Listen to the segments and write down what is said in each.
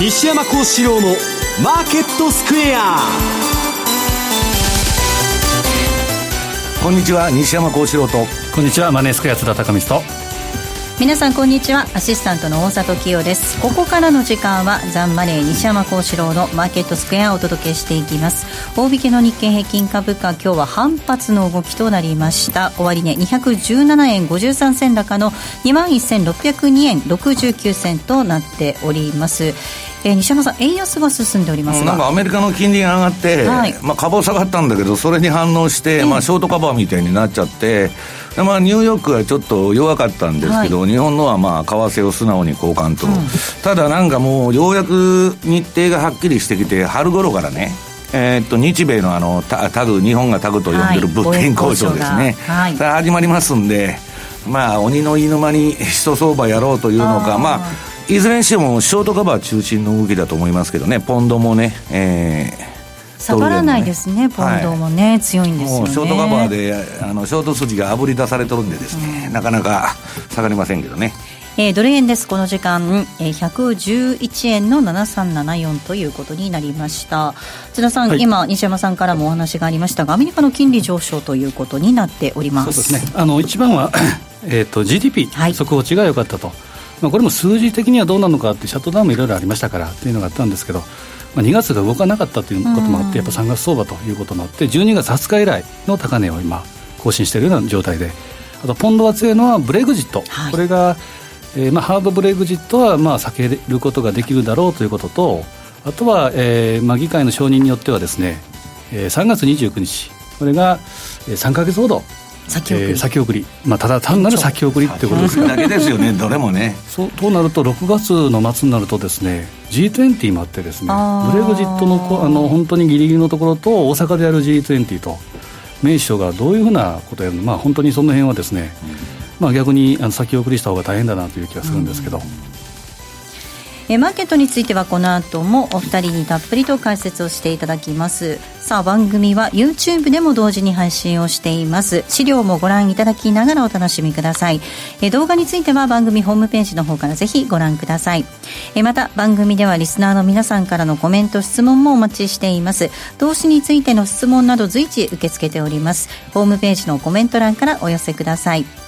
西山幸四郎のマーケットスクエア。こんにちは西山幸四郎と。こんにちはマネースクエア津田隆光と。皆さんこんにちは。アシスタントの大里清です。ここからの時間はザンマネー西山幸四郎のマーケットスクエアをお届けしていきます。大引けの日経平均株価今日は反発の動きとなりました。終値、ね、217円53銭高の2万1602円69銭となっておりますえー、西山さん、円安が進んでおりますなんかアメリカの金利が上がって、はい、まあ、株は下がったんだけど、それに反応して、まあ、ショートカバーみたいになっちゃって、まあ、ニューヨークはちょっと弱かったんですけど、はい、日本のはまあ為替を素直に交換と、うん、ただなんかもう、ようやく日程がはっきりしてきて、春頃からね、えー、っと日米のあのタグ、日本がタグと呼んでる物件交渉ですね、はい、始まりますんで、まあ、鬼の居ぬ間に一相場やろうというのか、まあ、いずれにしてもショートカバー中心の動きだと思いますけどね、ポンドもね、えー、下がらないですね、ポンドもね、はい、強いんですよ、ね、ショートカバーであのショート筋があぶり出されてるんでですね、うん、なかなか下がりませんけどね。えー、ドル円です、この時間、えー、111円の7374ということになりました。津田さん、はい、今、西山さんからもお話がありましたが、アメリカの金利上昇ということになっております。そうですね。あの一番はえーと、GDP、はい、速報値が良かったと、まあ、これも数字的にはどうなのかって、シャットダウンもいろいろありましたからというのがあったんですけど、まあ、2月が動かなかったということもあって、やっぱ3月相場ということもあって、12月20日以来の高値を今、更新しているような状態で、あとポンドが強いのはブレグジット、はい、これが、えーまあ、ハードブレグジットはまあ避けることができるだろうということと、あとは、えーまあ、議会の承認によってはですね、えー、3月29日、これが3か月ほど先送り,、えー、先送り。まあ、ただ単なる先送りってことですか。だけですよね どれもね。そうとなると6月の末になるとですね G20 もあってですねブレグジットのあの本当にギリギリのところと大阪でやる G20 と名首相がどういうふうなことをやるのまあ本当にその辺はですね、うん、まあ、逆にあの先送りした方が大変だなという気がするんですけど。うんえマーケットについてはこの後もお二人にたっぷりと解説をしていただきます。さあ番組は YouTube でも同時に配信をしています。資料もご覧いただきながらお楽しみください。え動画については番組ホームページの方からぜひご覧ください。えまた番組ではリスナーの皆さんからのコメント質問もお待ちしています。投資についての質問など随時受け付けております。ホームページのコメント欄からお寄せください。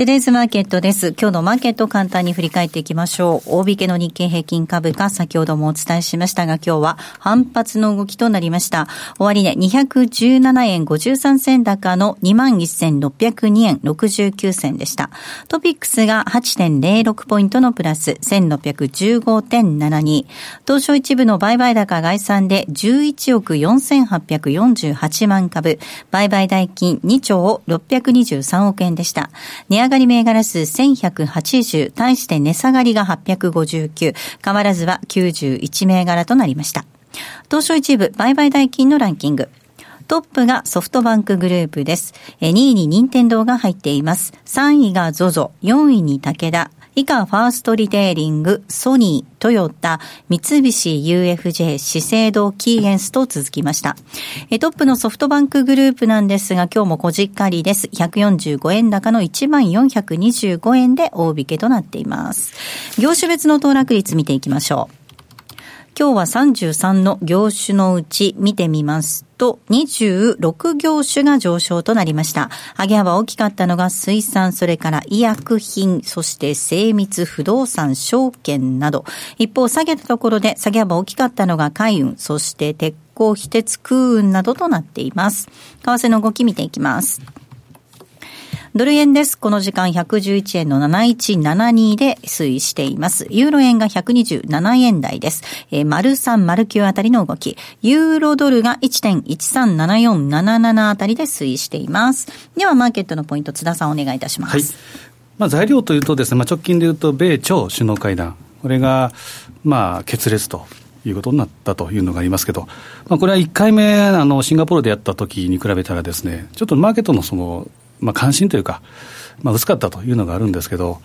テレーズマーケットです。今日のマーケット簡単に振り返っていきましょう。大引けの日経平均株価、先ほどもお伝えしましたが、今日は反発の動きとなりました。終値、ね、217円53銭高の21,602円69銭でした。トピックスが8.06ポイントのプラス、1615.72。東証一部の売買高概算で11億4848万株。売買代金2兆623億円でした。値上がり銘柄数1180、対して値下がりが859、変わらずは91銘柄となりました。東証一部売買代金のランキング。トップがソフトバンクグループです。2位に任天堂が入っています。3位が ZOZO、4位に武田、以下、ファーストリテイリング、ソニー、トヨタ、三菱 UFJ、資生堂、キーエンスと続きました。トップのソフトバンクグループなんですが、今日もこじっかりです。145円高の1425円で大引けとなっています。業種別の騰落率見ていきましょう。今日は33の業種のうち見てみますと、26業種が上昇となりました。上げ幅大きかったのが水産、それから医薬品、そして精密不動産、証券など。一方、下げたところで下げ幅大きかったのが海運、そして鉄鋼、非鉄空運などとなっています。為替の動き見ていきます。ドル円です。この時間111円の7172で推移しています。ユーロ円が127円台です。えー、丸3、丸9あたりの動き。ユーロドルが1.137477あたりで推移しています。では、マーケットのポイント、津田さんお願いいたします。はい。まあ、材料というとですね、まあ、直近でいうと、米朝首脳会談。これが、まあ、決裂ということになったというのがありますけど、まあ、これは1回目、あの、シンガポールでやった時に比べたらですね、ちょっとマーケットのその、まあ、関心というか、まあ、薄かったというのがあるんですけど、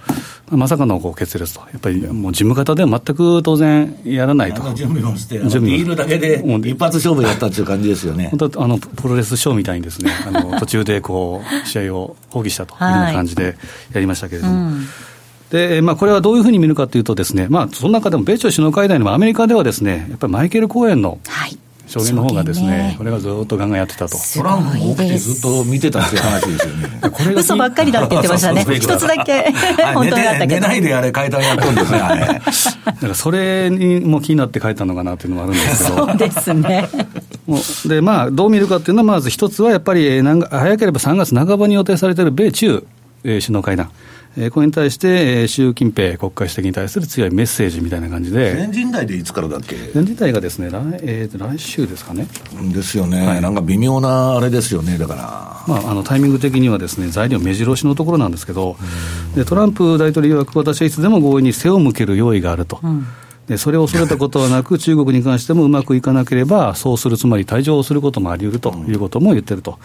まさかのこう決裂と、やっぱりもう事務方では全く当然やらないと。準備をして、準備ビールだけで一発勝負やったっていう感じですよね。本当あのプロレスショーみたいにですね、あの途中でこう試合を放棄したという感じでやりましたけれども。はいうんで、まあ、これはどういうふうに見るかというとですね、まあ、その中でも米朝首脳会談にもアメリカではですね、やっぱりマイケル・コーエンの、はい証言の方がですね、ねこれがずっとガンガンやってたと。トランプも起きてずっと見てたっていう話ですよね。こ れ嘘ばっかりだって言ってましたね。一つだけ 本当だったけど。寝ないであれ階段やっとんですね、あれ。だからそれにも気になって書いたのかなっていうのもあるんですけど。そうですね。もうで、まあ、どう見るかっていうのは、まず一つはやっぱり、早ければ3月半ばに予定されている米中首脳会談。えー、これに対して、えー、習近平国家主席に対する強いメッセージみたいな感じで、全人代でいつからだっけ？全人代がですね、来,、えー、来週ですかね。ですよね、はい、なんか微妙なあれですよね、だから。まあ、あのタイミング的にはですね、材料目白押しのところなんですけど、でトランプ大統領曰く、私はいつでも合意に背を向ける用意があると。うんでそれを恐れたことはなく、中国に関してもうまくいかなければ、そうする、つまり退場をすることもあり得るということも言ってると、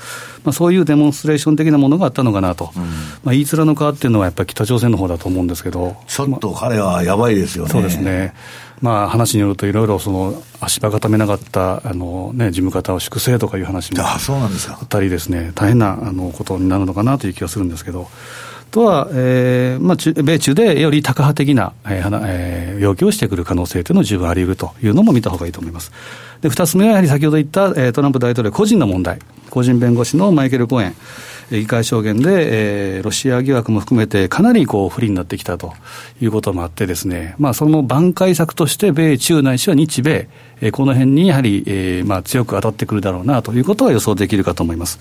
まあ、そういうデモンストレーション的なものがあったのかなと、うん、まあ、言い面の皮っていうのは、やっぱり北朝鮮の方だと思うんですけど、ちょっと彼はやばいですよね。そうですね。まあ、話によると、いろいろその足場固めなかったあの、ね、事務方を粛清とかいう話もあったりですね、大変なあのことになるのかなという気がするんですけど。とは、えーまあ、米中でよりタカ派的な、えー、要求をしてくる可能性というのも十分あり得るというのも見たほうがいいと思います。で、二つ目はやはり先ほど言った、えー、トランプ大統領個人の問題、個人弁護士のマイケル・コーエン。議会証言で、えー、ロシア疑惑も含めて、かなりこう不利になってきたということもあって、ですね、まあ、その挽回策として、米中ないしは日米、えー、この辺にやはり、えーまあ、強く当たってくるだろうなということは予想できるかと思います。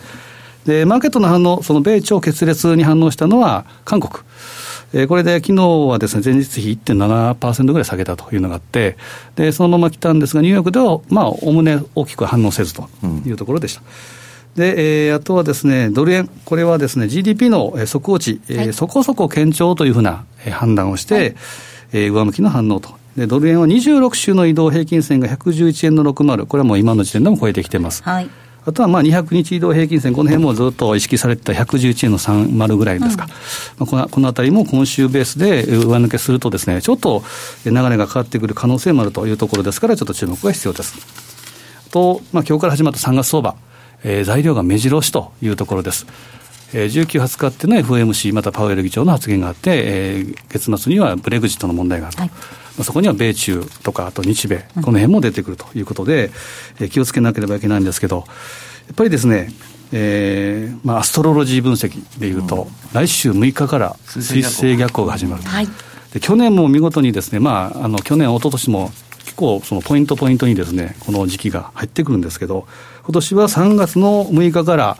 で、マーケットの反応、その米朝決裂に反応したのは韓国。えー、これで昨日はですね、前日比1.7%ぐらい下げたというのがあって、で、そのまま来たんですが、ニューヨークでは、まあ、おおむね大きく反応せずというところでした。うん、で、えー、あとはですね、ドル円、これはですね、GDP の速報値、はい、えー、そこそこ堅調というふうな判断をして、はい、えー、上向きの反応と。で、ドル円は26週の移動平均線が111円の60、これはもう今の時点でも超えてきてます。はいあとはまあ200日移動平均線、この辺もずっと意識されてた111円の30ぐらいですか、うん、このこのあたりも今週ベースで上抜けするとですね、ちょっと流れが変わってくる可能性もあるというところですから、ちょっと注目が必要です。と、まあ今日から始まった3月相場、えー、材料が目白押しというところです。えー、19、20日っていうのは FOMC、またパウエル議長の発言があって、えー、月末にはブレグジットの問題があると。はいそこには米中とか、あと日米、この辺も出てくるということで、えー、気をつけなければいけないんですけど、やっぱりですね、えーまあ、アストロロジー分析でいうと、うん、来週6日から水星逆行。が始まる、はい、で去年も見事にですね、まあ、あの去年、一昨年も結構、そのポイントポイントにですね、この時期が入ってくるんですけど、今年は3月の6日から、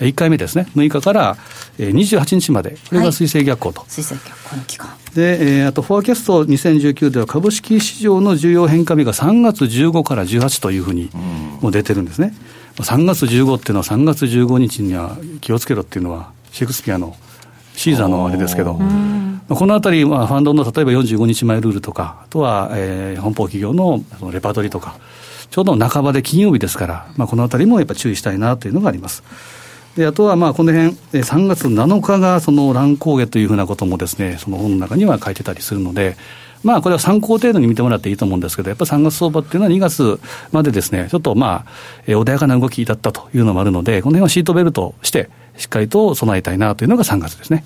1回目ですね、6日から28日まで、これが水星逆行と。はい、水星逆行の期間。で、えー、あと、 Forecast 2019では、株式市場の重要変化日が3月15から18というふうにもう出てるんですね。3月15っていうのは、3月15日には気をつけろっていうのは、シェイクスピアのシーザーのあれですけど、このあたり、まあ、ファンドの例えば45日前ルールとか、あとは、えー、本邦企業のそのレパートリーとか、ちょうど半ばで金曜日ですから、まあ、このあたりもやっぱ注意したいなというのがあります。であとはまあこの辺、3月7日がその乱高下というふうなこともですね、その本の中には書いてたりするので、まあこれは参考程度に見てもらっていいと思うんですけど、やっぱり3月相場っていうのは2月までですね、ちょっとまあ、穏やかな動きだったというのもあるので、この辺はシートベルトして、しっかりと備えたいなというのが3月ですね。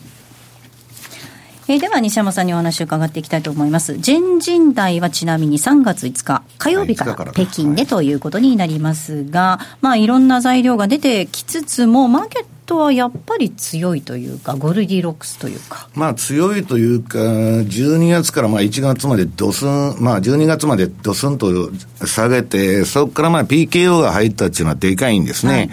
えー、では西山さんにお話を伺っていきたいと思います。全人代はちなみに3月5日、火曜日から北京でということになりますが、まあいろんな材料が出てきつつも、マーケットはやっぱり強いというか、ゴルディロックスというか。まあ強いというか、12月からまあ1月までドスン、まあ12月までドスンと下げて、そこからまあ PKO が入ったっていうのはでかいんですね。はい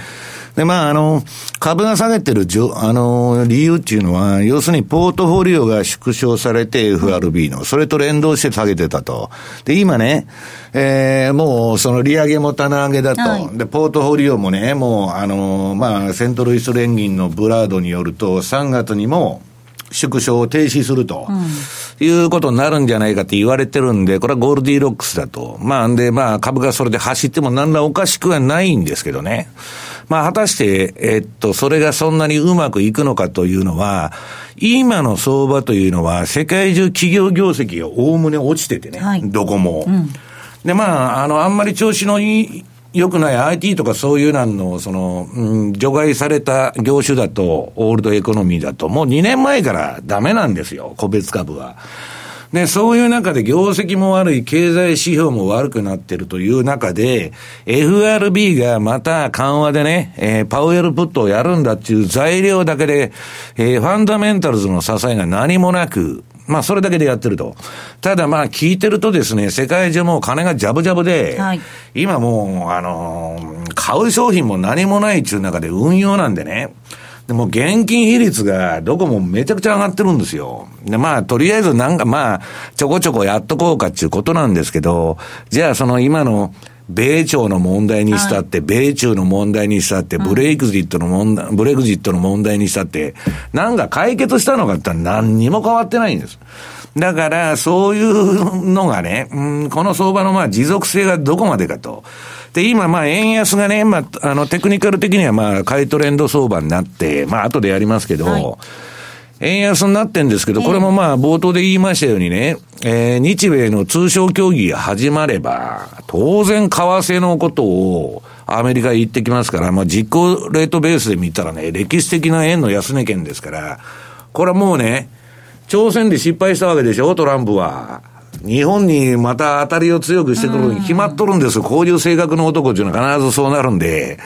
で、まあ、あの、株が下げてるじょ、あの、理由っていうのは、要するにポートフォリオが縮小されて FRB の、それと連動して下げてたと。で、今ね、えー、もうその利上げも棚上げだと。はい、で、ポートフォリオもね、もう、あの、まあ、セントルイス連銀のブラードによると、3月にも、縮小を停止すると、うん、いうことになるんじゃないかって言われてるんで、これはゴールディーロックスだと。まあ、んで、まあ、株がそれで走っても何らおかしくはないんですけどね。まあ、果たして、えっと、それがそんなにうまくいくのかというのは、今の相場というのは、世界中企業業績がおおむね落ちててね、はい、どこも。うん、で、まあ、あの、あんまり調子のいい、良くない IT とかそういうなんの、その、うん、除外された業種だと、オールドエコノミーだと、もう2年前からダメなんですよ、個別株は。で、そういう中で業績も悪い、経済指標も悪くなってるという中で、FRB がまた緩和でね、えー、パウエルプットをやるんだっていう材料だけで、えー、ファンダメンタルズの支えが何もなく、まあ、それだけでやってると。ただまあ、聞いてるとですね、世界中もう金がジャブジャブで、はい、今もう、あのー、買う商品も何もないっていう中で運用なんでね、でも現金比率がどこもめちゃくちゃ上がってるんですよ。で、まあ、とりあえずなんかまあ、ちょこちょこやっとこうかっていうことなんですけど、じゃあその今の、米朝の問題にしたって、米中の問題にしたって、ブレイクジットの問題、ブレグジットの問題にしたって、なんか解決したのかって何にも変わってないんです。だから、そういうのがね、うん、この相場のまあ持続性がどこまでかと。で、今、まあ、円安がね、まあ、あの、テクニカル的にはまあ、買いトレンド相場になって、まあ、後でやりますけど、はい、円安になってんですけど、これもまあ、冒頭で言いましたようにね、えー、日米の通商協議が始まれば、当然、為替のことを、アメリカ言ってきますから、まあ、実行レートベースで見たらね、歴史的な円の安値圏ですから、これはもうね、朝鮮で失敗したわけでしょ、トランプは。日本にまた当たりを強くしてくるに決まっとるんですよ。こういう性格の男っていうのは必ずそうなるんで。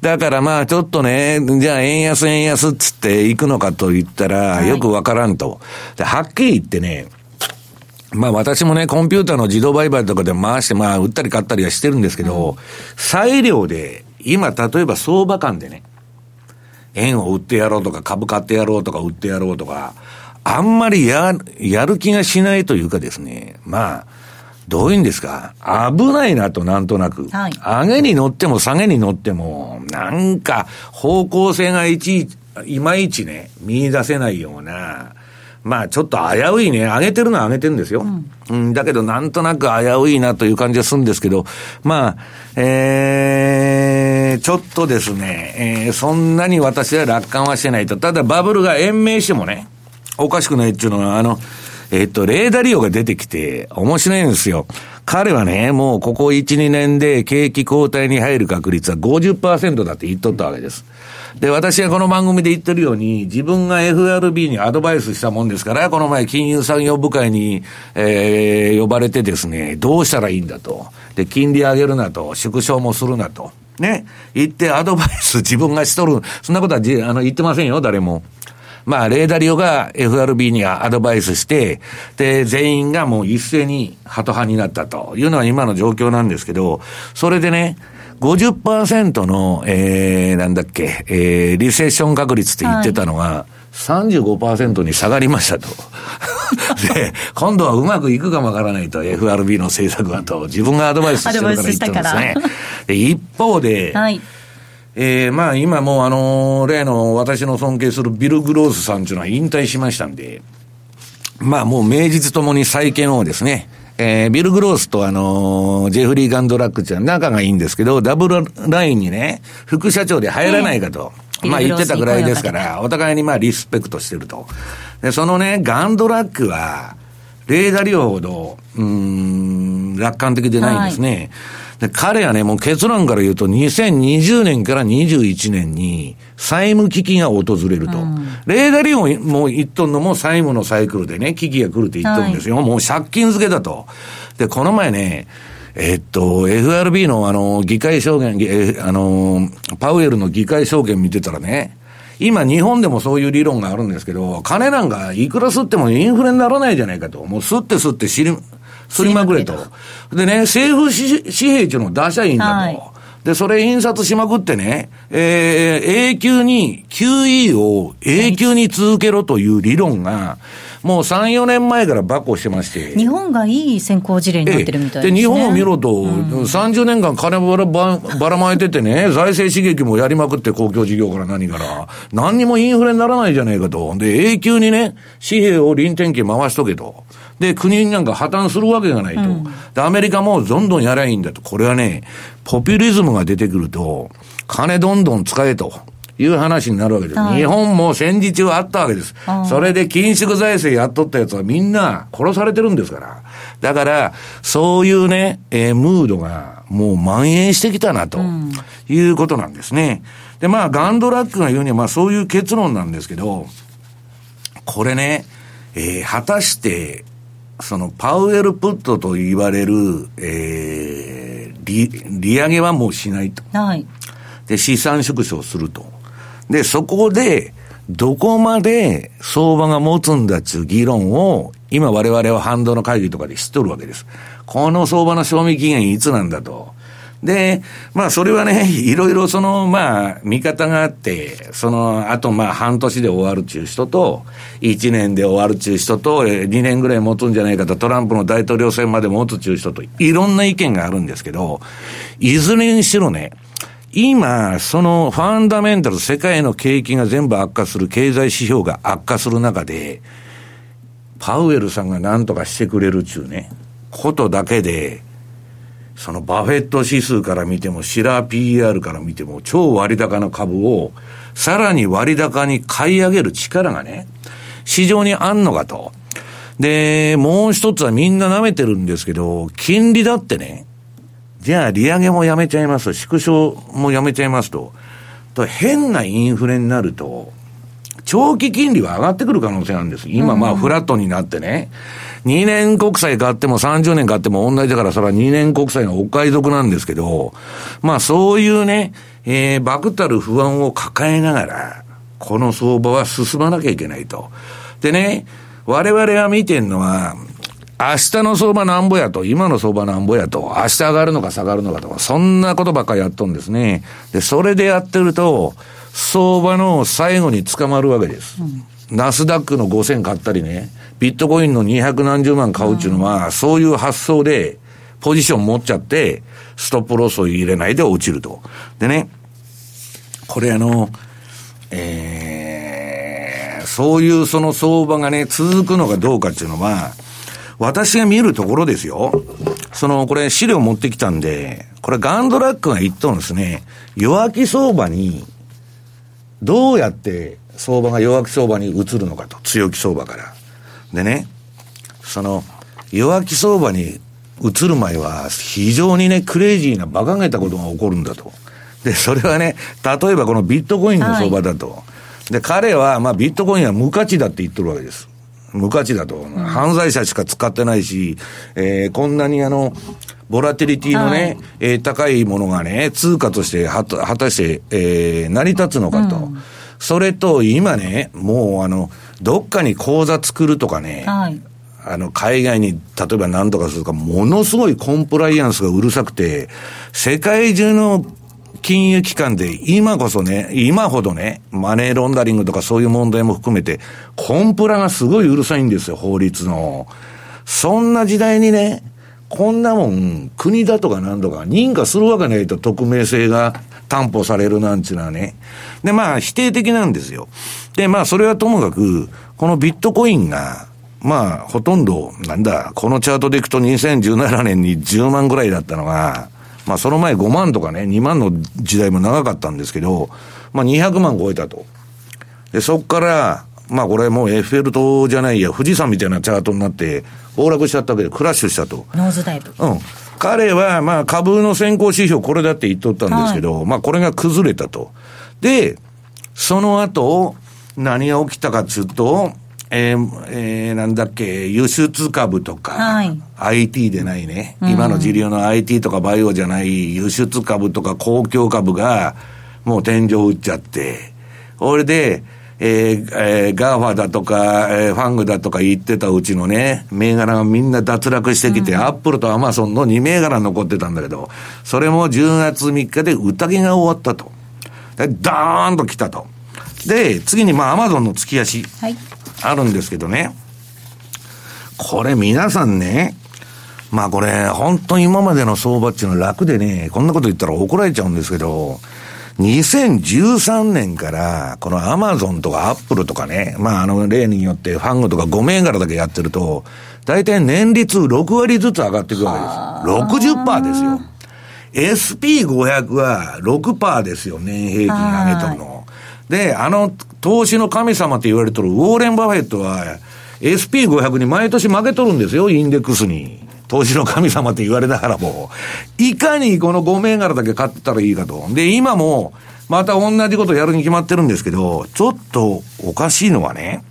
だからまあちょっとね、じゃあ円安円安っつって行くのかと言ったら、よくわからんと。で、はっきり言ってね、まあ私もね、コンピューターの自動売買とかで回して、まあ売ったり買ったりはしてるんですけど、裁量で、今例えば相場感でね、円を売ってやろうとか株買ってやろうとか売ってやろうとか、あんまりや、やる気がしないというかですね、まあ、どういうんですか危ないなと、なんとなく。はい、上げに乗っても下げに乗っても、なんか方向性がいちいまいちね、見出せないような、まあちょっと危ういね、上げてるのは上げてるんですよ。うん、うん、だけどなんとなく危ういなという感じがするんですけど、まあ、えー、ちょっとですね、えー、そんなに私は楽観はしてないと。ただバブルが延命してもね、おかしくないっていうのは、あの、えっと、レーダー利用が出てきて、面白いんですよ。彼はね、もうここ1、2年で景気後退に入る確率は50%だって言っとったわけです。で、私はこの番組で言ってるように、自分が FRB にアドバイスしたもんですから、この前金融産業部会に、えー、呼ばれてですね、どうしたらいいんだと。で、金利上げるなと、縮小もするなと。ね。言ってアドバイス自分がしとる。そんなことはあの言ってませんよ、誰も。まあ、レーダリオが FRB にアドバイスして、で、全員がもう一斉にハト派になったというのは今の状況なんですけど、それでね、50%の、えー、なんだっけ、えー、リセッション確率って言ってたのが、はい35%に下がりましたと。で、今度はうまくいくかもわからないと、FRB の政策はと、自分がアドバイスしてるから言ってるんですね。で、一方で、はいえー、まあ今もうあの、例の私の尊敬するビル・グロースさんというのは引退しましたんで、まあもう名実ともに再建をですね、えー、ビル・グロースとあのー、ジェフリー・ガンドラックちゃん仲がいいんですけど、ダブルラインにね、副社長で入らないかと。まあ言ってたぐらいですから、お互いにまあリスペクトしてると。で、そのね、ガンドラックは、レーダー量ほど、うん、楽観的でないんですね。はい、で彼はね、もう結論から言うと、2020年から21年に債務危機が訪れると。うん、レーダー量もう言っとんのも債務のサイクルでね、危機が来るって言っとるんですよ。はい、もう借金付けだと。で、この前ね、えっと、FRB のあの、議会証言、え、あの、パウエルの議会証言見てたらね、今日本でもそういう理論があるんですけど、金なんかいくら吸ってもインフレにならないじゃないかと。もう吸って吸って知り、すりまくれと。でね、政府紙幣っていうのを出しゃいいんだと。はいで、それ印刷しまくってね、えー、永久に QE を永久に続けろという理論が、もう3、4年前からばっこしてまして。日本がいい先行事例になってるみたいです、ね、で、日本を見ろと、うん、30年間金ばらばばらまいててね、財政刺激もやりまくって公共事業から何から、何にもインフレにならないじゃないかと。で、永久にね、紙幣を臨転機回しとけと。で、国なんか破綻するわけがないと。うん、で、アメリカもどんどんやりゃいいんだと。これはね、ポピュリズムが出てくると、金どんどん使えと。いう話になるわけです。はい、日本も戦時中あったわけです。それで緊縮財政やっとったやつはみんな殺されてるんですから。だから、そういうね、えー、ムードがもう蔓延してきたなと、いうことなんですね。で、まあ、ガンドラックが言うには、まあ、そういう結論なんですけど、これね、えー、果たして、そのパウエルプットと言われる、えー、利、利上げはもうしないと。はい。で、資産縮小すると。で、そこで、どこまで相場が持つんだっていう議論を、今我々は反動の会議とかで知っとるわけです。この相場の賞味期限いつなんだと。で、まあそれはね、いろいろその、まあ見方があって、その、あとまあ半年で終わるっていう人と、1年で終わるっていう人と、2年ぐらい持つんじゃないかと、トランプの大統領選まで持つっていう人と、いろんな意見があるんですけど、いずれにしろね、今、そのファンダメンタル、世界の景気が全部悪化する、経済指標が悪化する中で、パウエルさんが何とかしてくれるっちゅうね、ことだけで、そのバフェット指数から見ても、シラー PER から見ても、超割高な株を、さらに割高に買い上げる力がね、市場にあんのかと。で、もう一つはみんな舐めてるんですけど、金利だってね、じゃあ利上げもやめちゃいますと、縮小もやめちゃいますと、と変なインフレになると、長期金利は上がってくる可能性なんです。今まあフラットになってね。2年国債買っても30年買っても同じだから、それは2年国債のお買い得なんですけど、まあそういうね、えー、爆たる不安を抱えながら、この相場は進まなきゃいけないと。でね、我々が見てるのは、明日の相場なんぼやと、今の相場なんぼやと、明日上がるのか下がるのかとか、そんなことばっかりやっとんですね。で、それでやってると、相場の最後に捕まるわけです。うん、ナスダックの5000買ったりね、ビットコインの200何十万買うっていうのは、うん、そういう発想で、ポジション持っちゃって、ストップロスを入れないで落ちると。でね、これあの、えー、そういうその相場がね、続くのかどうかっていうのは、私が見るところですよ。その、これ資料持ってきたんで、これガンドラックが言ったんですね。弱気相場に、どうやって相場が弱気相場に移るのかと。強気相場から。でね、その、弱気相場に移る前は、非常にね、クレイジーな馬鹿げたことが起こるんだと。で、それはね、例えばこのビットコインの相場だと。はい、で、彼は、まあ、ビットコインは無価値だって言ってるわけです。無価値だと。犯罪者しか使ってないし、えー、こんなにあの、ボラティリティのね、はい、えー、高いものがね、通貨としては、果たして、えー、成り立つのかと。うん、それと、今ね、もうあの、どっかに口座作るとかね、はい、あの、海外に、例えば何とかするか、ものすごいコンプライアンスがうるさくて、世界中の金融機関で今こそね、今ほどね、マネーロンダリングとかそういう問題も含めて、コンプラがすごいうるさいんですよ、法律の。そんな時代にね、こんなもん、国だとか何とか認可するわけないと匿名性が担保されるなんちゅうのはね。で、まあ、否定的なんですよ。で、まあ、それはともかく、このビットコインが、まあ、ほとんど、なんだ、このチャートでいくと2017年に10万ぐらいだったのが、まあその前5万とかね、2万の時代も長かったんですけど、まあ200万超えたと。で、そっから、まあこれもうエッフェル塔じゃないや、富士山みたいなチャートになって、暴落しちゃったわけで、クラッシュしたと。Nosedive。うん。彼は、まあ株の先行指標これだって言っとったんですけど、はい、まあこれが崩れたと。で、その後、何が起きたかっつうと、えー、えー、なんだっけ、輸出株とか、はい、IT でないね、うん、今の時流の IT とかバイオじゃない輸出株とか公共株が、もう天井打っちゃって、これで、えー、えー、 GAFA だとか、えー、 FANG だとか言ってたうちのね、銘柄がみんな脱落してきて、うん、アップルとアマゾンの2銘柄残ってたんだけど、それも10月3日で宴が終わったと。で、ダーンと来たと。で、次にまあアマゾンの月足。はい。あるんですけどね。これ皆さんね、まあこれ、本当に今までの相場っていうのは楽でね、こんなこと言ったら怒られちゃうんですけど、2013年から、このアマゾンとかアップルとかね、まああの例によってファングとか5銘柄だけやってると、大体年率6割ずつ上がっていくわけです。60%ですよ。SP500 は6%ですよ、年平均上げとるの。で、あの、投資の神様って言われてるウォーレン・バフェットは、SP500 に毎年負けとるんですよ、インデックスに。投資の神様って言われながらも。いかにこの5銘柄だけ買ってたらいいかと。で、今も、また同じことやるに決まってるんですけど、ちょっとおかしいのはね、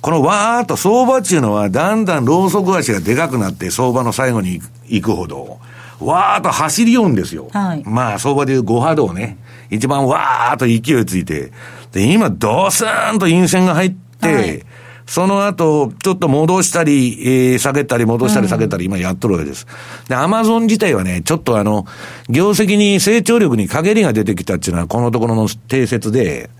このわーっと相場っていうのは、だんだんローソク足がでかくなって相場の最後に行くほど、わーっと走りよんですよ。はい、まあ、相場でいう5波動ね。一番わーっと勢いついて。で、今、ドスーンと陰線が入って、はい、その後、ちょっと戻したり、えー、下げたり戻したり下げたり、今やっとるわけです。で、アマゾン自体はね、ちょっとあの、業績に成長力に陰りが出てきたっていうのは、このところの定説で、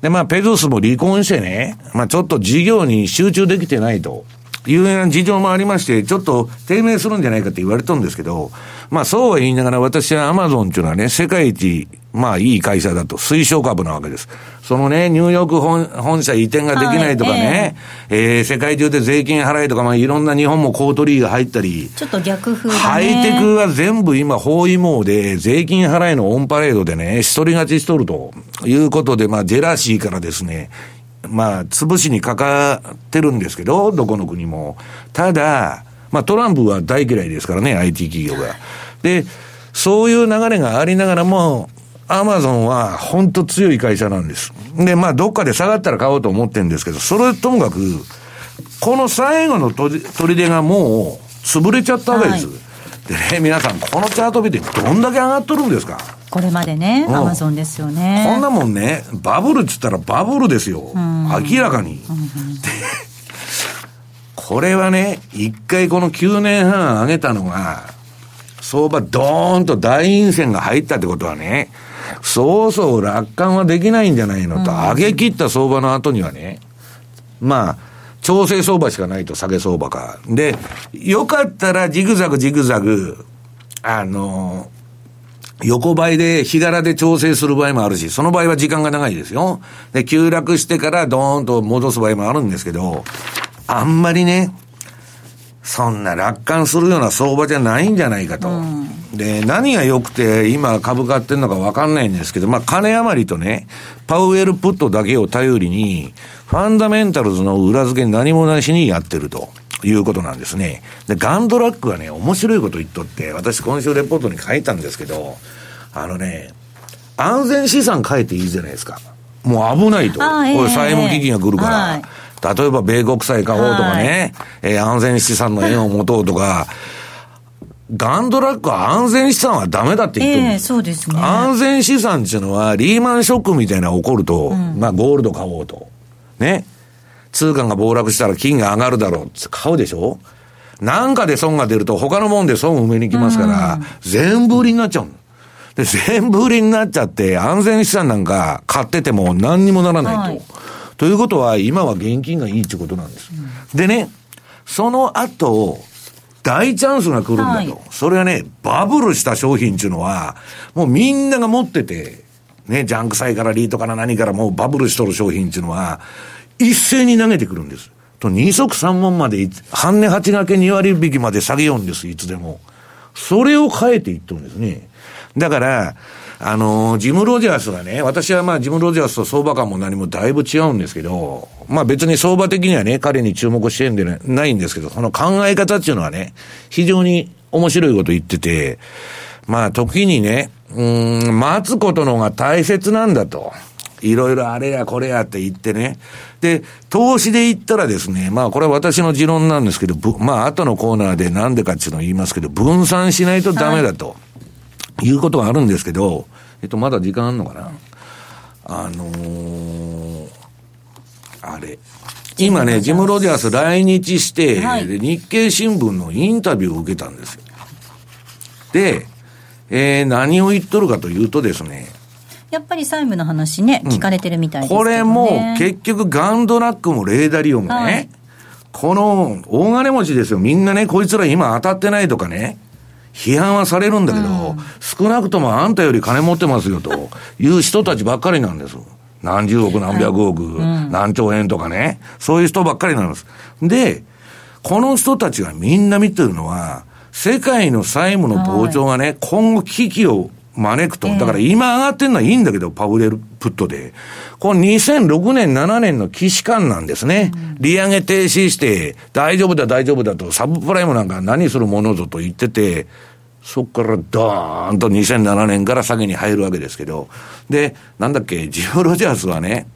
で、まあ、ペゾスも離婚してね、まあ、ちょっと事業に集中できてないと。いうような事情もありまして、ちょっと低迷するんじゃないかって言われたんですけど、まあそうは言いながら私はアマゾンっていうのはね、世界一、まあいい会社だと推奨株なわけです。そのね、ニューヨーク本本社移転ができないとかね、はい、えー、えー、世界中で税金払いとか、まあいろんな日本もコートリーが入ったり。ちょっと逆風だね。ハイテクが全部今包囲網で、税金払いのオンパレードでね、一人勝ちしとるということで、まあジェラシーからですね、まあ、潰しにかかってるんですけど、どこの国も。ただ、まあ、トランプは大嫌いですからね、IT 企業が。で、そういう流れがありながらも、アマゾンは本当強い会社なんです。で、まあ、どっかで下がったら買おうと思ってるんですけど、それともかく、この最後の砦がもう潰れちゃったわけです。はい、でね、皆さん、このチャート見てどんだけ上がっとるんですか？これまでね、アマゾンですよね。こんなもんね、バブルっつったらバブルですよ。明らかに。これはね、一回この9年半上げたのが、相場ドーンと大陰線が入ったってことはね、そうそう楽観はできないんじゃないのと、上げ切った相場の後にはね、まあ、調整相場しかないと下げ相場か。で、よかったらジグザグジグザグ、あの、横ばいで、日柄で調整する場合もあるし、その場合は時間が長いですよ。で、急落してからドーンと戻す場合もあるんですけど、あんまりね、そんな楽観するような相場じゃないんじゃないかと。うん、で、何が良くて今株買ってんのかわかんないんですけど、まあ金余りとね、パウエルプットだけを頼りに、ファンダメンタルズの裏付け何もなしにやってると。いうことなんですね。で、ガンドラックはね、面白いこと言っとって、私今週レポートに書いたんですけど、あのね、安全資産変えていいじゃないですか。もう危ないと。これ債務危機が来るから。例えば米国債買おうとかね、はい、えー、安全資産の円を持とうとか、ガンドラックは安全資産はダメだって言ってるんです。えー、そうですね。安全資産っていうのは、リーマンショックみたいな起こると、うん、まあゴールド買おうと。ね。通貨が暴落したら金が上がるだろうって買うでしょ？なんかで損が出ると他のもんで損を埋めに来ますから、全部売りになっちゃうで、全部売りになっちゃって、安全資産なんか買ってても何にもならないと。はい、ということは、今は現金がいいってことなんです。うん、でね、その後、大チャンスが来るんだと。はい、それはね、バブルした商品っていうのは、もうみんなが持ってて、ね、ジャンク債からリートから何からもうバブルしとる商品っていうのは、一斉に投げてくるんです。と、二足三門まで、半値八掛け二割引きまで下げようんです、いつでも。それを変えていってるんですね。だから、あの、ジム・ロジャースがね、私はまあジム・ロジャースと相場感も何もだいぶ違うんですけど、まあ別に相場的にはね、彼に注目してるんでないんですけど、その考え方っていうのはね、非常に面白いこと言ってて、まあ時にね、うん、待つことの方が大切なんだと。いろいろあれやこれやって言ってね。で、投資で言ったらですね、まあこれは私の持論なんですけど、まあ後のコーナーでなんでかっていうのを言いますけど、分散しないとダメだと。はいいうことがあるんですけど、えっと、まだ時間あるのかな？あのー、あれ。今ね、ジム・ロジャース来日して、はい、で日経新聞のインタビューを受けたんですよ。で、えー、何を言っとるかというとですね、やっぱり債務の話ね、聞かれてるみたいです、ね、これも結局ガンドラックもレーダリオもね、はい、この大金持ちですよ。みんなね、こいつら今当たってないとかね、批判はされるんだけど、うん、少なくともあんたより金持ってますよと いう人たちばっかりなんです。何十億何百億、うん、何兆円とかね。そういう人ばっかりなんです。で、この人たちがみんな見てるのは、世界の債務の膨張がね、はい、今後危機を招くと。だから今上がってるのはいいんだけど、パウレルプットで。この2006年、7年の既視感なんですね。利上げ停止して、大丈夫だ、大丈夫だと、サブプライムなんか何するものぞと言ってて、そこからドーンと2007年から下げに入るわけですけど、で、なんだっけ、ジム・ロジャースはね、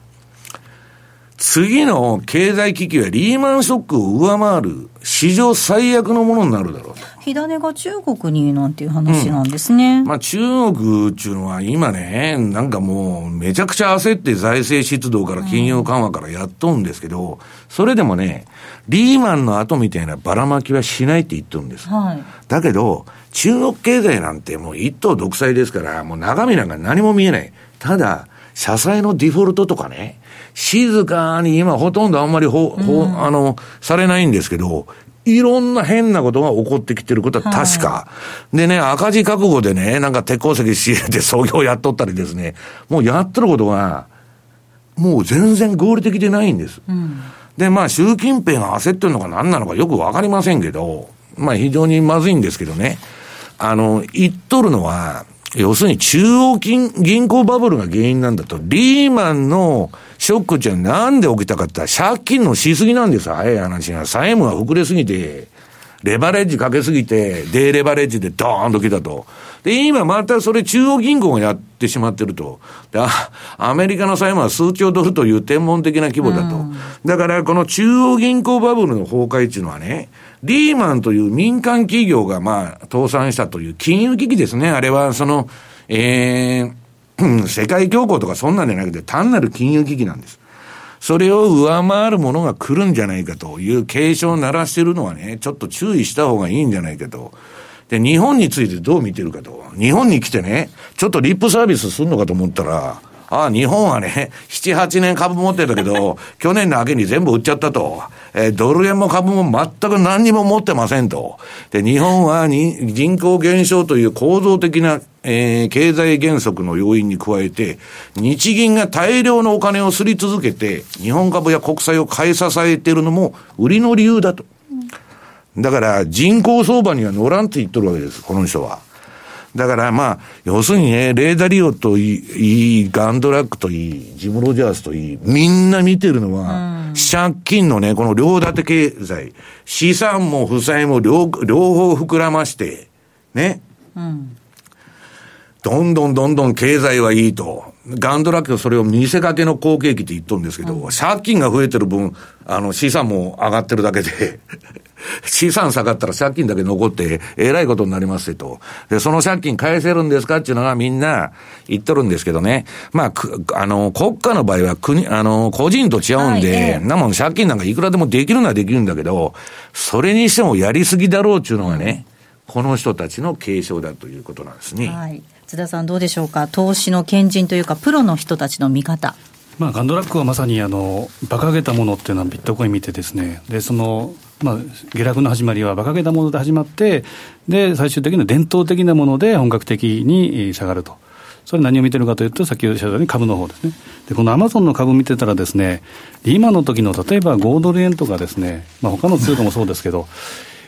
次の経済危機はリーマンショックを上回る史上最悪のものになるだろうと。火種が中国になんていう話なんですね。うん、まあ中国っていうのは今ね、なんかもうめちゃくちゃ焦って財政出動から金融緩和からやっとんですけど、それでもね、リーマンの後みたいなばらまきはしないって言ってるんです。はい、だけど、中国経済なんてもう一党独裁ですから、もう中身なんか何も見えない。ただ、社債のデフォルトとかね、静かに今ほとんどあんまりほ、ほ、あの、されないんですけど、いろんな変なことが起こってきてることは確か。はい、でね、赤字覚悟でね、なんか鉄鉱石仕入れて創業やっとったりですね、もうやってることが、もう全然合理的でないんです。うん、で、まあ、習近平が焦ってるのか何なのかよくわかりませんけど、まあ非常にまずいんですけどね。あの、言っとるのは、要するに中央金銀行バブルが原因なんだと。リーマンのショックじゃなんで起きたかって言った、借金のしすぎなんですよ、早い話が。債務が膨れすぎて、レバレッジかけすぎて、デーレバレッジでドーンと来たと。で、今またそれ中央銀行がやってしまってると。で、アメリカの債務は数兆ドルという天文的な規模だと。だからこの中央銀行バブルの崩壊っていうのはね、リーマンという民間企業がまあ倒産したという金融危機ですね。あれはその、えー、世界恐慌とかそんなんじゃなくて単なる金融危機なんです。それを上回るものが来るんじゃないかという警鐘を鳴らしてるのはね、ちょっと注意した方がいいんじゃないかと。で、日本についてどう見てるかと。日本に来てね、ちょっとリップサービスするのかと思ったら、ああ、日本はね、7、8年株持ってたけど、去年の秋に全部売っちゃったと。えー、ドル円も株も全く何にも持ってませんと。で、日本はに人口減少という構造的な、えー、経済減速の要因に加えて、日銀が大量のお金をすり続けて、日本株や国債を買い支えているのも売りの理由だと。だから、人口相場には乗らんって言っとるわけです、この人は。だからまあ、要するにね、レーダリオといい、ガンドラックといい、ジム・ロジャースといい、みんな見てるのは、借金のね、この両立て経済、資産も負債も両両方膨らまして、ね。うん、どんどんどんどん経済はいいと。ガンドラックはそれを見せかけの好景気って言っとるんですけど、うん、借金が増えてる分、あの、資産も上がってるだけで 資産下がったら借金だけ残って、えらいことになりますよと。で、その借金返せるんですかっていうのがみんな言っとるんですけどね。まあ、く、あの、国家の場合は国、あの、個人と違うんで、はい、なもん借金なんかいくらでもできるのはできるんだけど、それにしてもやりすぎだろうっていうのがね、この人たちの継承だということなんですね。はい。津田さんどうでしょうか？投資の賢人というか、プロの人たちの見方。まあ、ガンドラックはまさにあの馬鹿げたものっていうのはビットコイン見てですねでそのまあ、下落の始まりは馬鹿げたもので始まって、で、最終的には伝統的なもので本格的に下がると。それ何を見てるかというと、先ほどおっしゃったように株の方ですね。で、このアマゾンの株見てたらですね、今の時の例えば5ドル円とかですね、まあ他の通貨もそうですけど、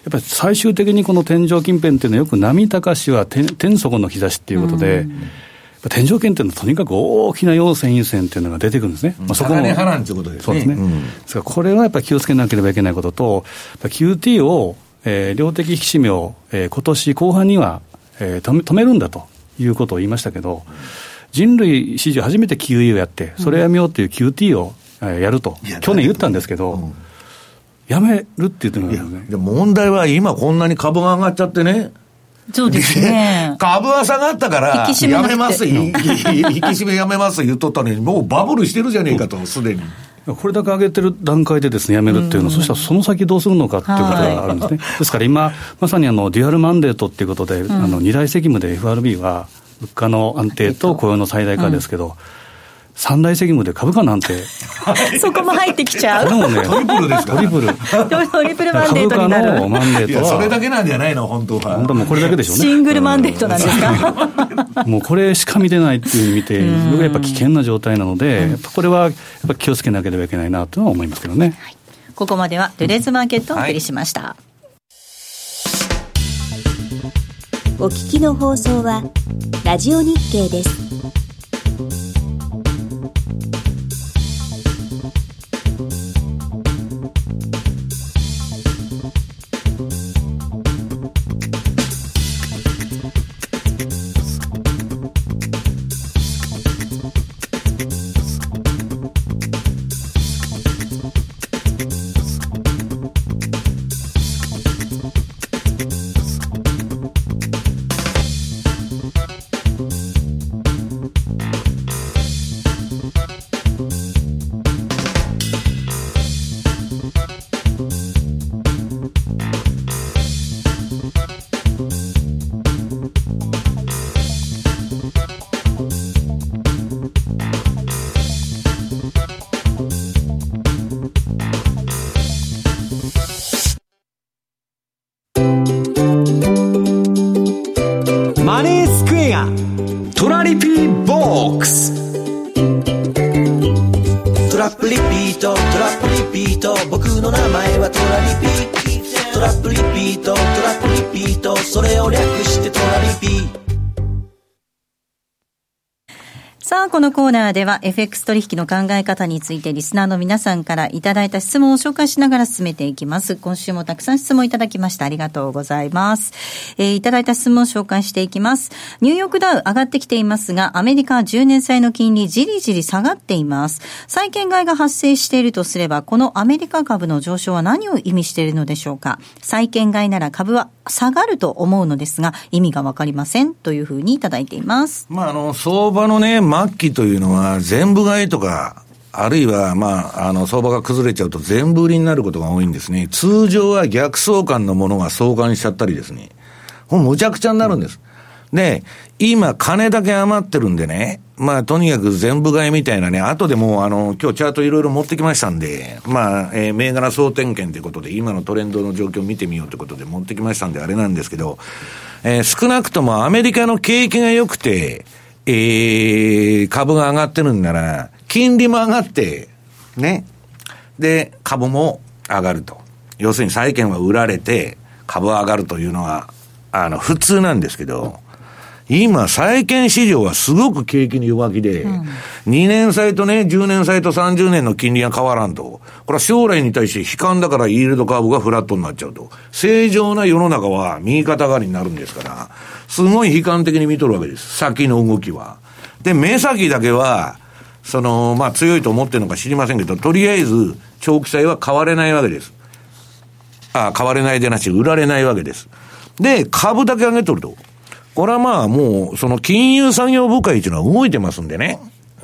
っぱり最終的にこの天井近辺っていうのは、よく波高しは天天底の兆しっていうことで、うん天井圏っていうのはとにかく大きな陽線、陰線っていうのが出てくるんですね。まあ、そこも。波乱ということですね。そうですね。うん、ですからこれはやっぱり気をつけなければいけないことと、QT を、えー、量的引き締めを、えー、今年後半には、えー、止め止めるんだということを言いましたけど、人類史上初めて QE をやって、それをやめようという QT を、えー、やると、去年言ったんですけど、うんやめるって言ってるんですね。問題は今こんなに株が上がっちゃってね。そうですね。株は下がったから、やめます 引き締めやめます言っとったのに、もうバブルしてるじゃねえかと、すでに。これだけ上げてる段階でですね、やめるっていうの、うん、そしたらその先どうするのかっていうことがあるんですね。はい、ですから今、まさにあの、デュアルマンデートっていうことで、うん、あの、二大責務で FRB は、物価の安定と雇用の最大化ですけど、うん三大責務で株価なんて。そこも入ってきちゃう。でもね、トリプルですか？トリプル。トリプルマンデートになる。株価のマンデートは。それだけなんじゃないの、本当は。本当もこれだけでしょうね。シングルマンデートなんですか？もうこれしか見てないっていうふうに見て、僕はやっぱ危険な状態なので、やっぱこれはやっぱ気をつけなければいけないなとは思いますけどね。はい、ここまでは、トゥレーズマーケットをお送りしました。はいお聞きの放送は、ラジオ日経です。それを略してトラリピさあ、このコーナーでは FX 取引の考え方についてリスナーの皆さんからいただいた質問を紹介しながら進めていきます。今週もたくさん質問いただきました。ありがとうございます。えー、いただいた質問を紹介していきます。ニューヨークダウ上がってきていますが、アメリカは10年債の金利じりじり下がっています。債券買いが発生しているとすれば、このアメリカ株の上昇は何を意味しているのでしょうか債券買いなら株は下がると思うのですが、意味がわかりませんというふうにいただいています。まあ、あの、相場のね、末期というのは、全部買いとか、あるいは、まあ、あの、相場が崩れちゃうと全部売りになることが多いんですね。通常は逆相関のものが相関しちゃったりですね。もうむちゃくちゃになるんです。で、今、金だけ余ってるんでね、まあ、とにかく全部買いみたいなね、後でもう、あの、今日チャートいろいろ持ってきましたんで、まあ、えー、銘柄総点検ということで、今のトレンドの状況を見てみようということで持ってきましたんで、あれなんですけど、えー、少なくともアメリカの景気が良くて、えー、株が上がってるんなら、金利も上がって、ね。で、株も上がると。要するに債券は売られて、株は上がるというのは、あの、普通なんですけど、今、債券市場はすごく景気に弱気で、うん、2年債とね、10年債と30年の金利が変わらんと。これは将来に対して悲観だからイールドカーブがフラットになっちゃうと。正常な世の中は右肩上がりになるんですから、すごい悲観的に見とるわけです。先の動きは。で、目先だけは、その、まあ強いと思ってるのか知りませんけど、とりあえず長期債は買われないわけです。あ買われないでなし、売られないわけです。で、株だけ上げとると。これはまあもう、その金融産業部会っていうのは動いてますんでね。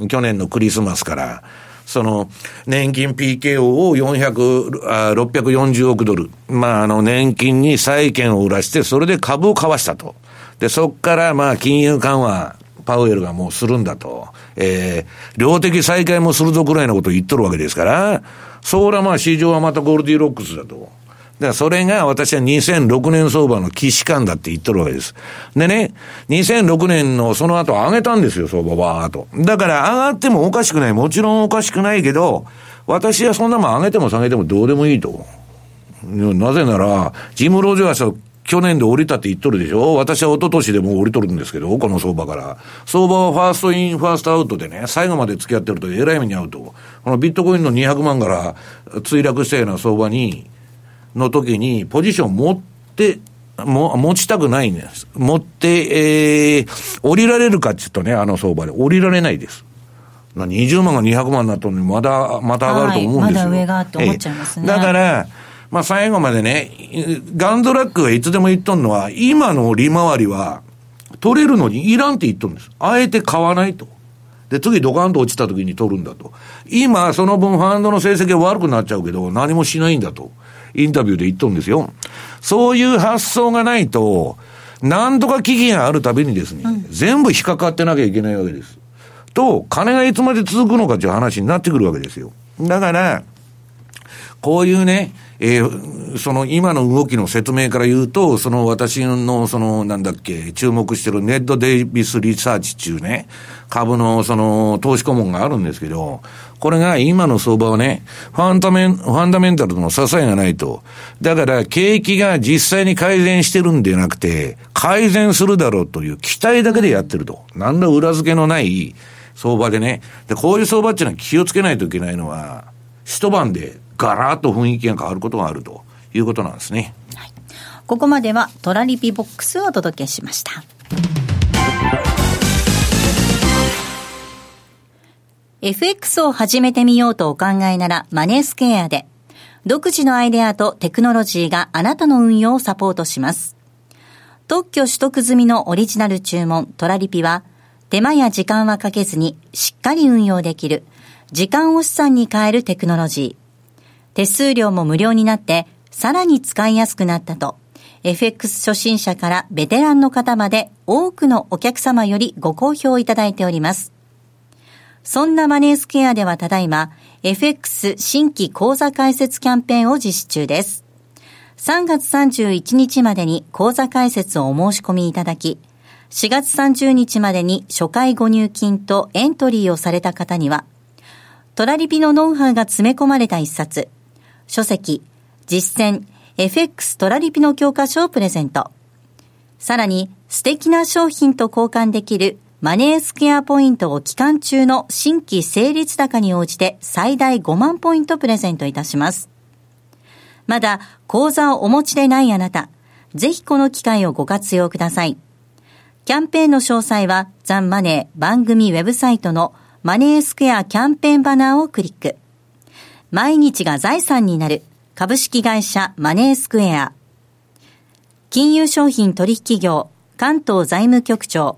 去年のクリスマスから、その、年金 PKO を400、あ640億ドル。まあ、あの、年金に債券を売らして、それで株を買わしたと。で、そっからまあ、金融緩和、パウエルがもうするんだと。えー、量的再開もするぞくらいのことを言っとるわけですから、そらまあ市場はまたゴールディロックスだと。だからそれが私は2006年相場の既視感だって言っとるわけです。でね、2006年のその後上げたんですよ、相場バーっと。だから上がってもおかしくない。もちろんおかしくないけど、私はそんなもん上げても下げてもどうでもいいと。なぜなら、ジム・ロジャースは去年で降りたって言っとるでしょ私は一昨年でも降りとるんですけど、この相場から。相場は first in、first out でね、最後まで付き合ってるとえらい目に遭うと。このビットコインの200万から墜落したような相場に、の時に、ポジション持って、も、持ちたくないんです。持って、えー、降りられるかって言うとね、あの相場で。降りられないです。20万が200万になったのに、まだ、また上がると思うんですよ。はい、まだ上がって思っちゃいますね。だから、まあ最後までね、ガンドラックがいつでも言っとんのは、今の利回りは、取れるのにいらんって言っとるんです。あえて買わないと。で、次ドカンと落ちた時に取るんだと。今、その分ファンドの成績は悪くなっちゃうけど、何もしないんだと。インタビューで言っとるんですよ。そういう発想がないと、なんとか危機があるたびにですね、うん、全部引っかかってなきゃいけないわけです。と、金がいつまで続くのかという話になってくるわけですよ。だから、こういうね、えー、その今の動きの説明から言うと、その私のそのなんだっけ、注目してるネット・デイビス・リサーチ中ね、株のその投資顧問があるんですけど、これが今の相場はね、ファンダメン、ファンダメンタルの支えがないと。だから景気が実際に改善してるんでなくて、改善するだろうという期待だけでやってると。何の裏付けのない相場でね。で、こういう相場っていうのは気をつけないといけないのは、一晩でガラッと雰囲気が変わることがあるということなんですね。はい、ここまではトラリピボックスをお届けしました。FX を始めてみようとお考えならマネースケアで独自のアイデアとテクノロジーがあなたの運用をサポートします。特許取得済みのオリジナル注文トラリピは手間や時間はかけずにしっかり運用できる時間を資産に変えるテクノロジー。手数料も無料になってさらに使いやすくなったと、FX 初心者からベテランの方まで多くのお客様よりご好評いただいております。そんなマネースケアではただいま、FX 新規講座開設キャンペーンを実施中です。3月31日までに講座開設をお申し込みいただき、4月30日までに初回ご入金とエントリーをされた方には、トラリピのノウハウが詰め込まれた一冊、書籍、実践、FX トラリピの教科書をプレゼント。さらに、素敵な商品と交換できるマネースケアポイントを期間中の新規成立高に応じて最大5万ポイントプレゼントいたします。まだ講座をお持ちでないあなた、ぜひこの機会をご活用ください。キャンペーンの詳細はザンマネー番組ウェブサイトのマネースクエアキャンペーンバナーをクリック。毎日が財産になる株式会社マネースクエア。金融商品取引業関東財務局長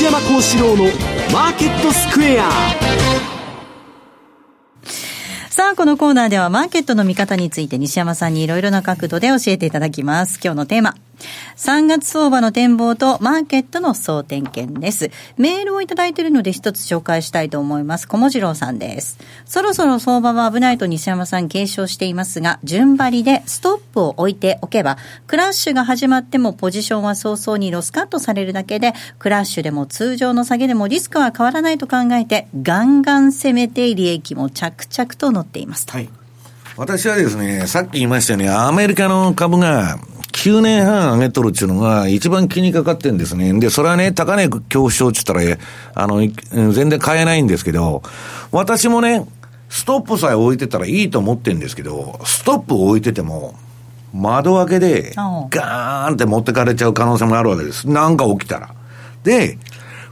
西山幸四郎のマーケットスクエアさあ、このコーナーではマーケットの見方について西山さんにいろいろな角度で教えていただきます。今日のテーマ、3月相場の展望とマーケットの総点検です。メールをいただいているので一つ紹介したいと思います。小文次郎さんです。そろそろ相場は危ないと西山さん継承していますが、順張りでストップを置いておけば、クラッシュが始まってもポジションは早々にロスカットされるだけで、クラッシュでも通常の下げでもリスクは変わらないと考えて、ガンガン攻めて利益も着々と乗っていますはい。私はですね、さっき言いましたように、アメリカの株が9年半上げとるっていうのが一番気にかかってんですね。で、それはね、高値恐怖症って言ったら、あの、全然買えないんですけど、私もね、ストップさえ置いてたらいいと思ってんですけど、ストップを置いてても、窓開けで、ガーンって持ってかれちゃう可能性もあるわけです。なんか起きたら。で、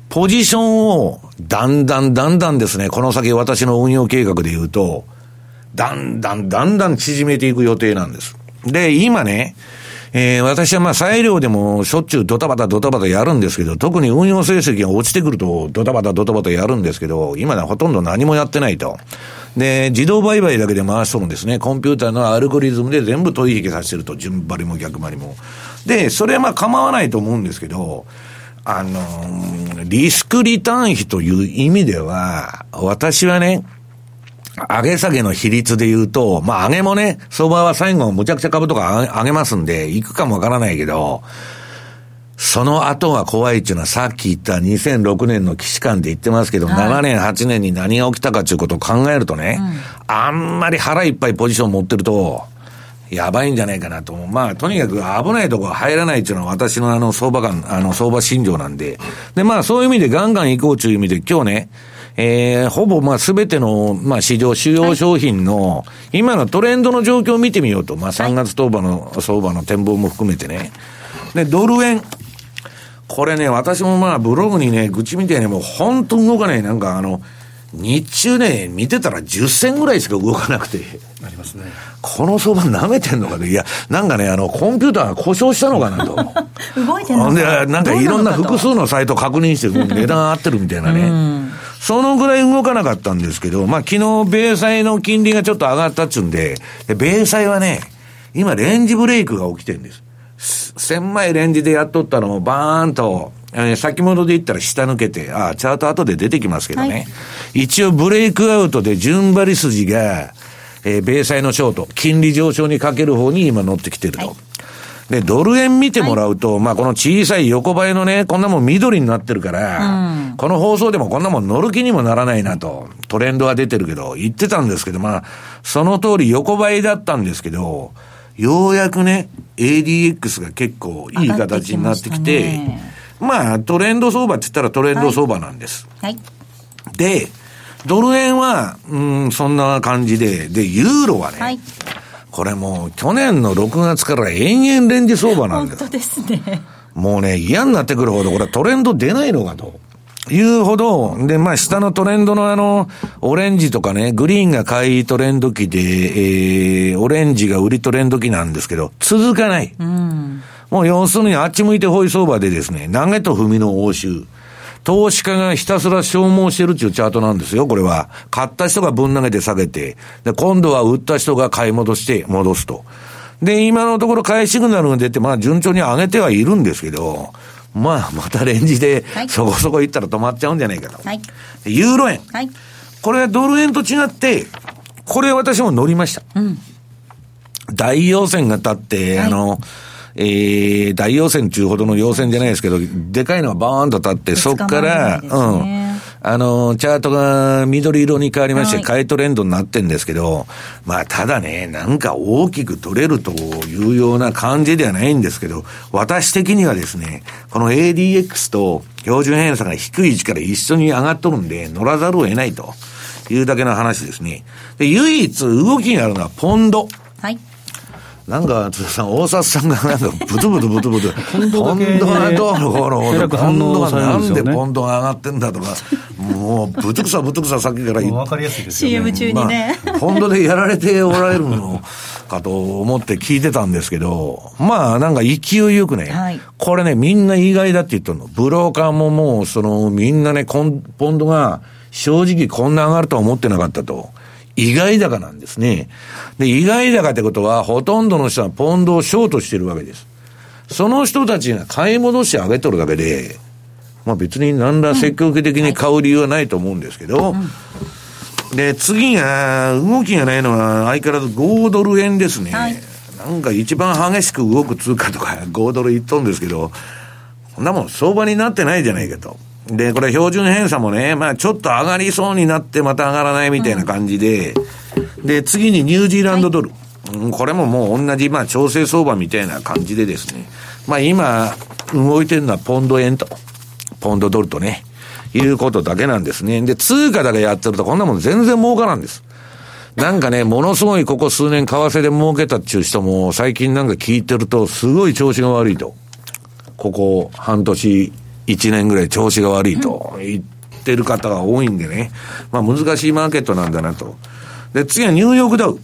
ポジションを、だんだんだんだんですね、この先私の運用計画で言うと、だんだんだんだん縮めていく予定なんです。で、今ね、えー、私はまあ裁量でもしょっちゅうドタバタドタバタやるんですけど、特に運用成績が落ちてくるとドタバタドタバタやるんですけど、今ではほとんど何もやってないと。で、自動売買だけで回しとるんですね。コンピューターのアルゴリズムで全部取引させてると、順張りも逆張りも。で、それはまあ構わないと思うんですけど、あのー、リスクリターン比という意味では、私はね、上げ下げの比率で言うと、まあ上げもね、相場は最後むちゃくちゃ株とか上げますんで、行くかもわからないけど、その後が怖いっていうのはさっき言った2006年の騎士官で言ってますけど、はい、7年、8年に何が起きたかっていうことを考えるとね、うん、あんまり腹いっぱいポジション持ってると、やばいんじゃないかなと思う。まあ、とにかく危ないとこ入らないっていうのは私のあの相場感、あの相場心情なんで。で、まあそういう意味でガンガン行こうという意味で今日ね、えー、ほぼまあすべての、まあ市場主要商品の、今のトレンドの状況を見てみようと。まあ3月相場の、相場の展望も含めてね。で、ドル円。これね、私もまあブログにね、愚痴みたいにもう本当動かない。なんかあの、日中ね、見てたら10銭ぐらいしか動かなくて。ありますね。この相場舐めてんのかね。いや、なんかね、あの、コンピューターが故障したのかなと。動いてるんで、な？んかいろんな複数のサイト確認して、値段合ってるみたいなね。そのぐらい動かなかったんですけど、まあ昨日、米債の金利がちょっと上がったっちゅうんで、で米債はね、今レンジブレイクが起きてるんです。狭いレンジでやっとったのをバーンとえー、先物で言ったら下抜けて、あチャート後で出てきますけどね。はい、一応ブレイクアウトで順張り筋が、えー、米債のショート、金利上昇にかける方に今乗ってきてると。はいで、ドル円見てもらうと、はい、まあこの小さい横ばいのね、こんなもん緑になってるから、うん、この放送でもこんなもん乗る気にもならないなと、トレンドは出てるけど、言ってたんですけど、まあ、その通り横ばいだったんですけど、ようやくね、ADX が結構いい形になってきて、まあ、トレンド相場って言ったらトレンド相場なんです。はい。はい、で、ドル円は、うん、そんな感じで、で、ユーロはね、はい、これもう去年の6月から延々レンジ相場なんです。本当ですね。もうね、嫌になってくるほど、これトレンド出ないのかと。いうほど、で、まあ、下のトレンドのあの、オレンジとかね、グリーンが買いトレンド期で、えー、オレンジが売りトレンド期なんですけど、続かない。うんもう要するにあっち向いてホイ相場でですね、投げと踏みの応酬。投資家がひたすら消耗してるっていうチャートなんですよ、これは。買った人がぶん投げて下げて、で、今度は売った人が買い戻して戻すと。で、今のところ買いシグナルが出て、まあ順調に上げてはいるんですけど、まあまたレンジでそこそこいったら止まっちゃうんじゃないかと。はい、ユーロ円。はい、これはドル円と違って、これ私も乗りました。うん、大陽線が立って、はい、あの、えー、大陽線っていうほどの陽線じゃないですけど、でかいのがバーンと立って、そっから、ね、うん。あの、チャートが緑色に変わりまして、買いトレンドになってんですけど、まあ、ただね、なんか大きく取れるというような感じではないんですけど、私的にはですね、この ADX と標準偏差が低い位置から一緒に上がっとるんで、乗らざるを得ないというだけの話ですね。で、唯一動きがあるのはポンド。はい。なんか、津田さん、大札さんがなんか、ブツブツブツブツ、ポンドがどうのこうの、ポンドがなんでポンドが上がってんだとか、もう、ぶつくさぶつくささっきから言って。わかりやすいですよね。CM 中にね。ポンドでやられておられるのかと思って聞いてたんですけど、まあ、なんか勢いよくね、はい、これね、みんな意外だって言ってるの。ブローカーももう、その、みんなね、ポンドが、正直こんな上がるとは思ってなかったと。意外高なんですね。で、意外高ってことは、ほとんどの人はポンドをショートしてるわけです。その人たちが買い戻してあげとるだけで、まあ別に何ら積極的に買う理由はないと思うんですけど、で、次が、動きがないのは相変わらず5ドル円ですね。はい、なんか一番激しく動く通貨とか5ドルいっとるんですけど、こんなもん相場になってないじゃないかと。で、これ標準偏差もね、まあちょっと上がりそうになってまた上がらないみたいな感じで、うん、で、次にニュージーランドドル。はいこれももう同じ、まあ、調整相場みたいな感じでですね、まあ今、動いてるのはポンド円と、ポンドドルとね、いうことだけなんですね。で、通貨だけやってるとこんなもん全然儲からんです。なんかね、ものすごいここ数年為替で儲けたっていう人も最近なんか聞いてるとすごい調子が悪いと。ここ半年、一年ぐらい調子が悪いと言ってる方が多いんでね。まあ難しいマーケットなんだなと。で、次はニューヨークダウ。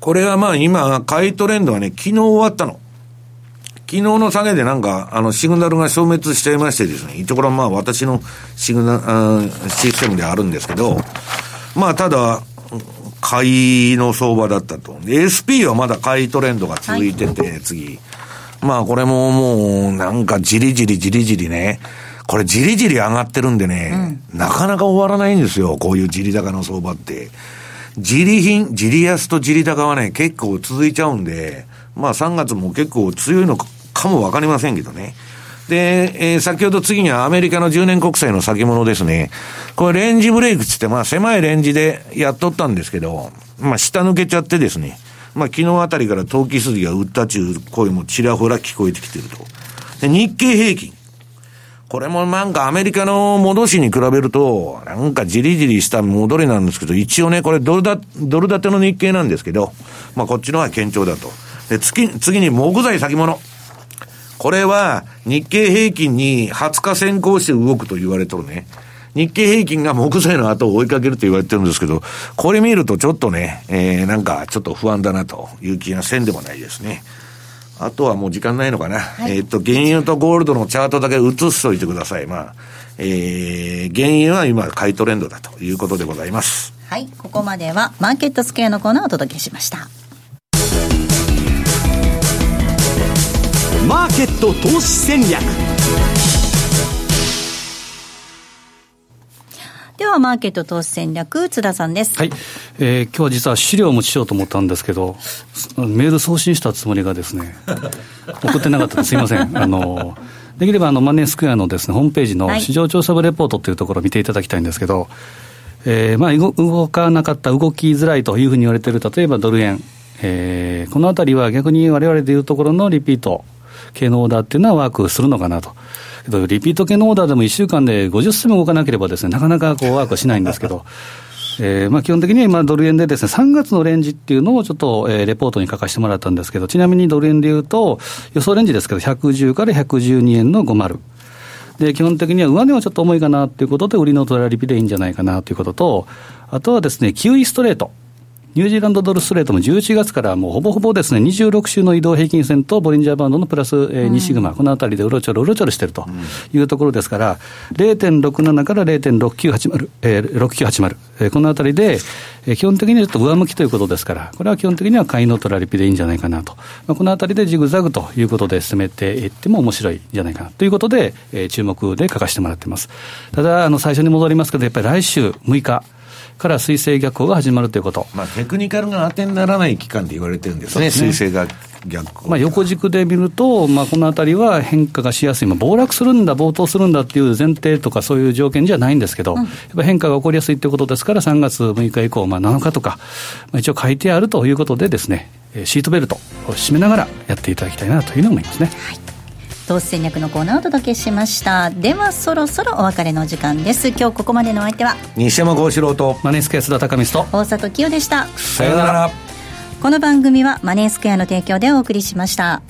これはまあ今、買いトレンドはね、昨日終わったの。昨日の下げでなんか、あの、シグナルが消滅しちゃいましてですね、一応これはまあ私のシグナル、システムであるんですけど、まあただ、買いの相場だったと。SP はまだ買いトレンドが続いてて、はい、次。まあこれももう、なんかじりじりじりじりね。これじりじり上がってるんでね、うん、なかなか終わらないんですよ。こういうじり高の相場って。じり品、じり安とじり高はね、結構続いちゃうんで、まあ3月も結構強いのかもわかりませんけどね。で、えー、先ほど次にはアメリカの10年国債の先物ですね。これレンジブレイクつって、まあ狭いレンジでやっとったんですけど、まあ下抜けちゃってですね。まあ昨日あたりから投機筋が売ったちゅう声もちらほら聞こえてきてると。で、日経平均。これもなんかアメリカの戻しに比べると、なんかじりじりした戻りなんですけど、一応ね、これドルだ、ドル建ての日経なんですけど、まあこっちの方が堅調だと。で、次、次に木材先物。これは日経平均に20日先行して動くと言われとるね。日経平均が木材の後を追いかけると言われてるんですけど、これ見るとちょっとね、えー、なんかちょっと不安だなという気がせんでもないですね。あとはもう時間ないのかな。はい、えっと、原油とゴールドのチャートだけ映しといてください。まあ、えー、原油は今買いトレンドだということでございます。はい、ここまではマーケットスクエアのコーナーをお届けしました。マーケット投資戦略では、マーケット投資戦略、津田さんです。はい。えー、今日は実は資料を持ちしようと思ったんですけど、メール送信したつもりがですね、送ってなかったすいません。あの、できればあのマネースクエアのですね、ホームページの市場調査部レポートというところを見ていただきたいんですけど、はい、えー、まあ、動かなかった、動きづらいというふうに言われている、例えばドル円、えー、このあたりは逆にわれわれでいうところのリピート、系のオーダーっていうのはワークするのかなと。リピート系のオーダーでも1週間で50銭も動かなければですね、なかなかこうワークしないんですけど、えーまあ、基本的には今、ドル円でですね、3月のレンジっていうのをちょっと、えー、レポートに書かせてもらったんですけど、ちなみにドル円でいうと、予想レンジですけど、110から112円の50。で、基本的には上値はちょっと重いかなということで、売りのトラリピでいいんじゃないかなということと、あとはですね、キウイストレート。ニュージーランドドルストレートも11月からもうほぼほぼですね、26週の移動平均線とボリンジャーバンドのプラス、えー、2シグマ、うん、このあたりでうろちょろうろちょろしてるというところですから、0.67から0.6980、えー、6980、えー、このあたりで、えー、基本的にちょっと上向きということですから、これは基本的には買いのトラリピでいいんじゃないかなと。まあ、このあたりでジグザグということで進めていっても面白いんじゃないかなということで、えー、注目で書かせてもらってます。ただ、あの、最初に戻りますけど、やっぱり来週6日、から水星逆行が始まるということ。まあ、テクニカルが当てにならない期間って言われてるんですね、水星が。逆まあ、横軸で見ると、まあ、このあたりは変化がしやすい、まあ、暴落するんだ、暴騰するんだっていう前提とか、そういう条件じゃないんですけど、うん、やっぱ変化が起こりやすいということですから、3月6日以降、まあ、7日とか、まあ、一応書いてあるということでですね、シートベルトを締めながらやっていただきたいなというふうに思いますね。はい投資戦略のコーナーをお届けしました。ではそろそろお別れの時間です。今日ここまでのお相手は西山幸四郎とマネースクエア須田高光と大里清でした。さようなら。この番組はマネースクエアの提供でお送りしました